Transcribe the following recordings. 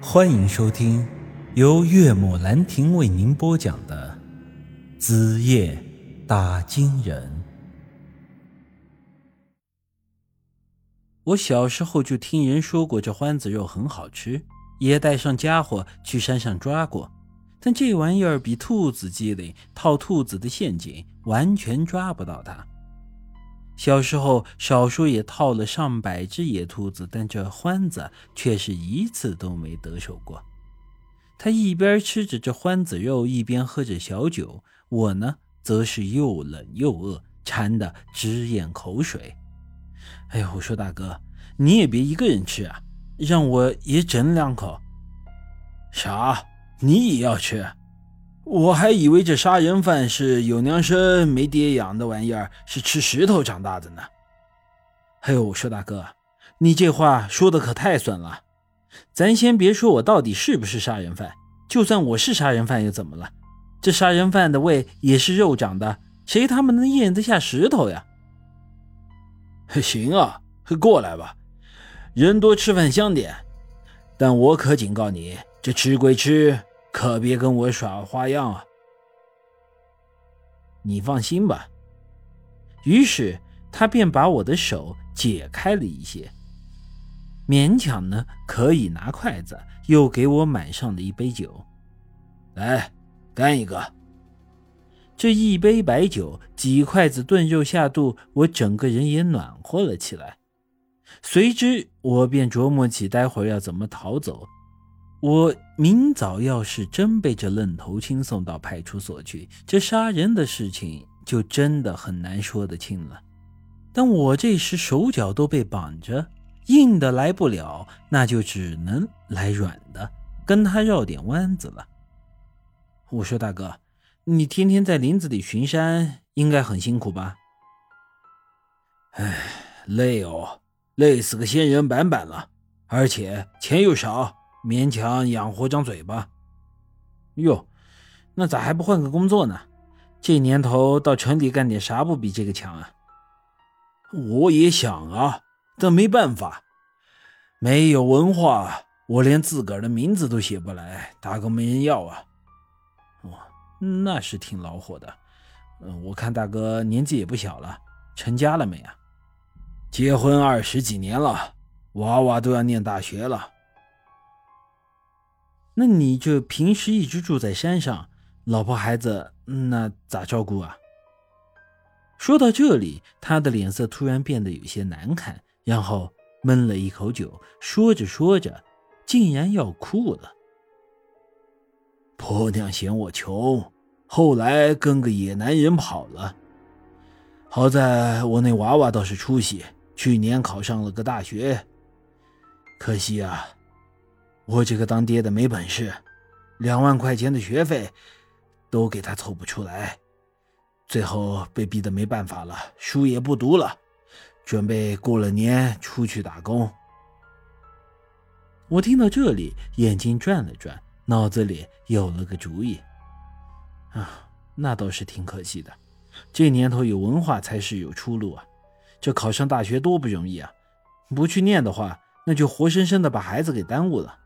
欢迎收听由岳母兰亭为您播讲的《子夜打金人》。我小时候就听人说过这獾子肉很好吃，也带上家伙去山上抓过，但这玩意儿比兔子机灵，套兔子的陷阱完全抓不到它。小时候少说也套了上百只野兔子，但这獾子却是一次都没得手过。他一边吃着这獾子肉，一边喝着小酒，我呢则是又冷又饿，馋得直咽口水。哎呦，我说大哥，你也别一个人吃啊，让我也整两口。啥？你也要吃？我还以为这杀人犯是有娘生没爹养的玩意儿，是吃石头长大的呢。哎呦，我说大哥，你这话说的可太损了。咱先别说我到底是不是杀人犯，就算我是杀人犯又怎么了？这杀人犯的胃也是肉长的，谁他妈能咽得下石头呀？行啊，过来吧，人多吃饭香点。但我可警告你，这吃归吃。可别跟我耍花样啊！你放心吧。于是他便把我的手解开了一些，勉强呢可以拿筷子，又给我满上了一杯酒。来，干一个。这一杯白酒，几筷子炖肉下肚，我整个人也暖和了起来。随之我便琢磨起待会儿要怎么逃走。我明早要是真被这愣头青送到派出所去，这杀人的事情就真的很难说得清了。但我这时手脚都被绑着，硬的来不了，那就只能来软的，跟他绕点弯子了。我说大哥，你天天在林子里巡山，应该很辛苦吧？哎，累哦，累死个仙人板板了，而且钱又少。勉强养活张嘴巴。哟，那咋还不换个工作呢？这年头到城里干点啥不比这个强啊？我也想啊，但没办法，没有文化，我连自个儿的名字都写不来，打工没人要啊。哦，那是挺恼火的。嗯，我看大哥年纪也不小了，成家了没啊？结婚二十几年了，娃娃都要念大学了。那你就平时一直住在山上，老婆孩子那咋照顾啊？说到这里，他的脸色突然变得有些难看，然后闷了一口酒，说着说着，竟然要哭了。婆娘嫌我穷，后来跟个野男人跑了。好在我那娃娃倒是出息，去年考上了个大学。可惜啊。我这个当爹的没本事，两万块钱的学费都给他凑不出来，最后被逼得没办法了，书也不读了，准备过了年出去打工。我听到这里，眼睛转了转，脑子里有了个主意。啊，那倒是挺可惜的，这年头有文化才是有出路啊！这考上大学多不容易啊，不去念的话，那就活生生的把孩子给耽误了。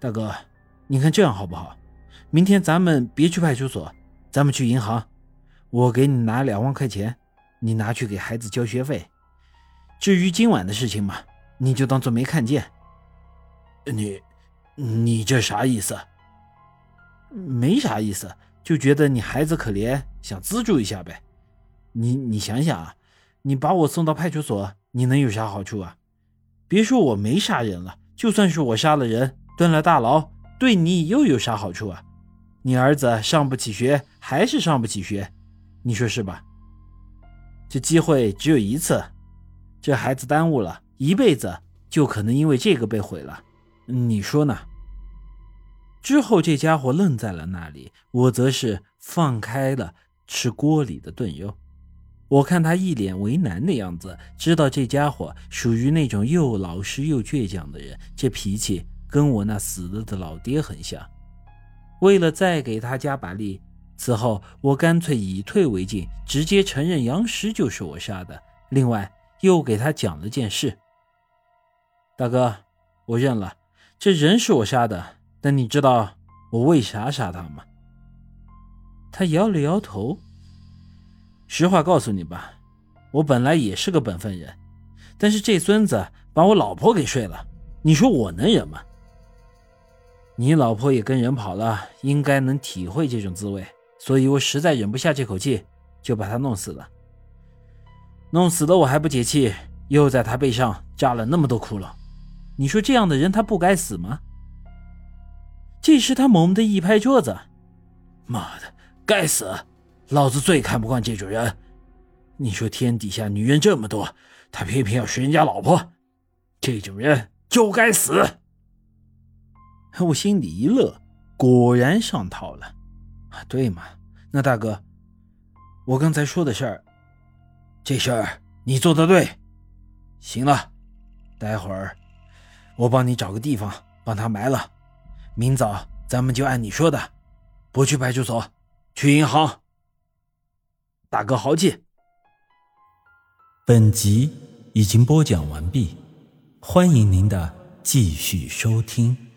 大哥，你看这样好不好？明天咱们别去派出所，咱们去银行，我给你拿两万块钱，你拿去给孩子交学费。至于今晚的事情嘛，你就当做没看见。你，你这啥意思？没啥意思，就觉得你孩子可怜，想资助一下呗。你你想想啊，你把我送到派出所，你能有啥好处啊？别说我没杀人了，就算是我杀了人。蹲了大牢，对你又有啥好处啊？你儿子上不起学，还是上不起学，你说是吧？这机会只有一次，这孩子耽误了一辈子，就可能因为这个被毁了，你说呢？之后这家伙愣在了那里，我则是放开了吃锅里的炖肉。我看他一脸为难的样子，知道这家伙属于那种又老实又倔强的人，这脾气。跟我那死了的老爹很像。为了再给他加把力，此后我干脆以退为进，直接承认杨石就是我杀的。另外又给他讲了件事：大哥，我认了，这人是我杀的，但你知道我为啥杀他吗？他摇了摇头。实话告诉你吧，我本来也是个本分人，但是这孙子把我老婆给睡了，你说我能忍吗？你老婆也跟人跑了，应该能体会这种滋味，所以我实在忍不下这口气，就把他弄死了。弄死了我还不解气，又在他背上扎了那么多窟窿。你说这样的人他不该死吗？这时他猛地一拍桌子：“妈的，该死！老子最看不惯这种人！你说天底下女人这么多，他偏偏要睡人家老婆，这种人就该死！”我心里一乐，果然上套了。对嘛？那大哥，我刚才说的事儿。这事儿你做的对，行了，待会儿我帮你找个地方帮他埋了，明早咱们就按你说的，不去派出所，去银行。大哥豪气。本集已经播讲完毕，欢迎您的继续收听。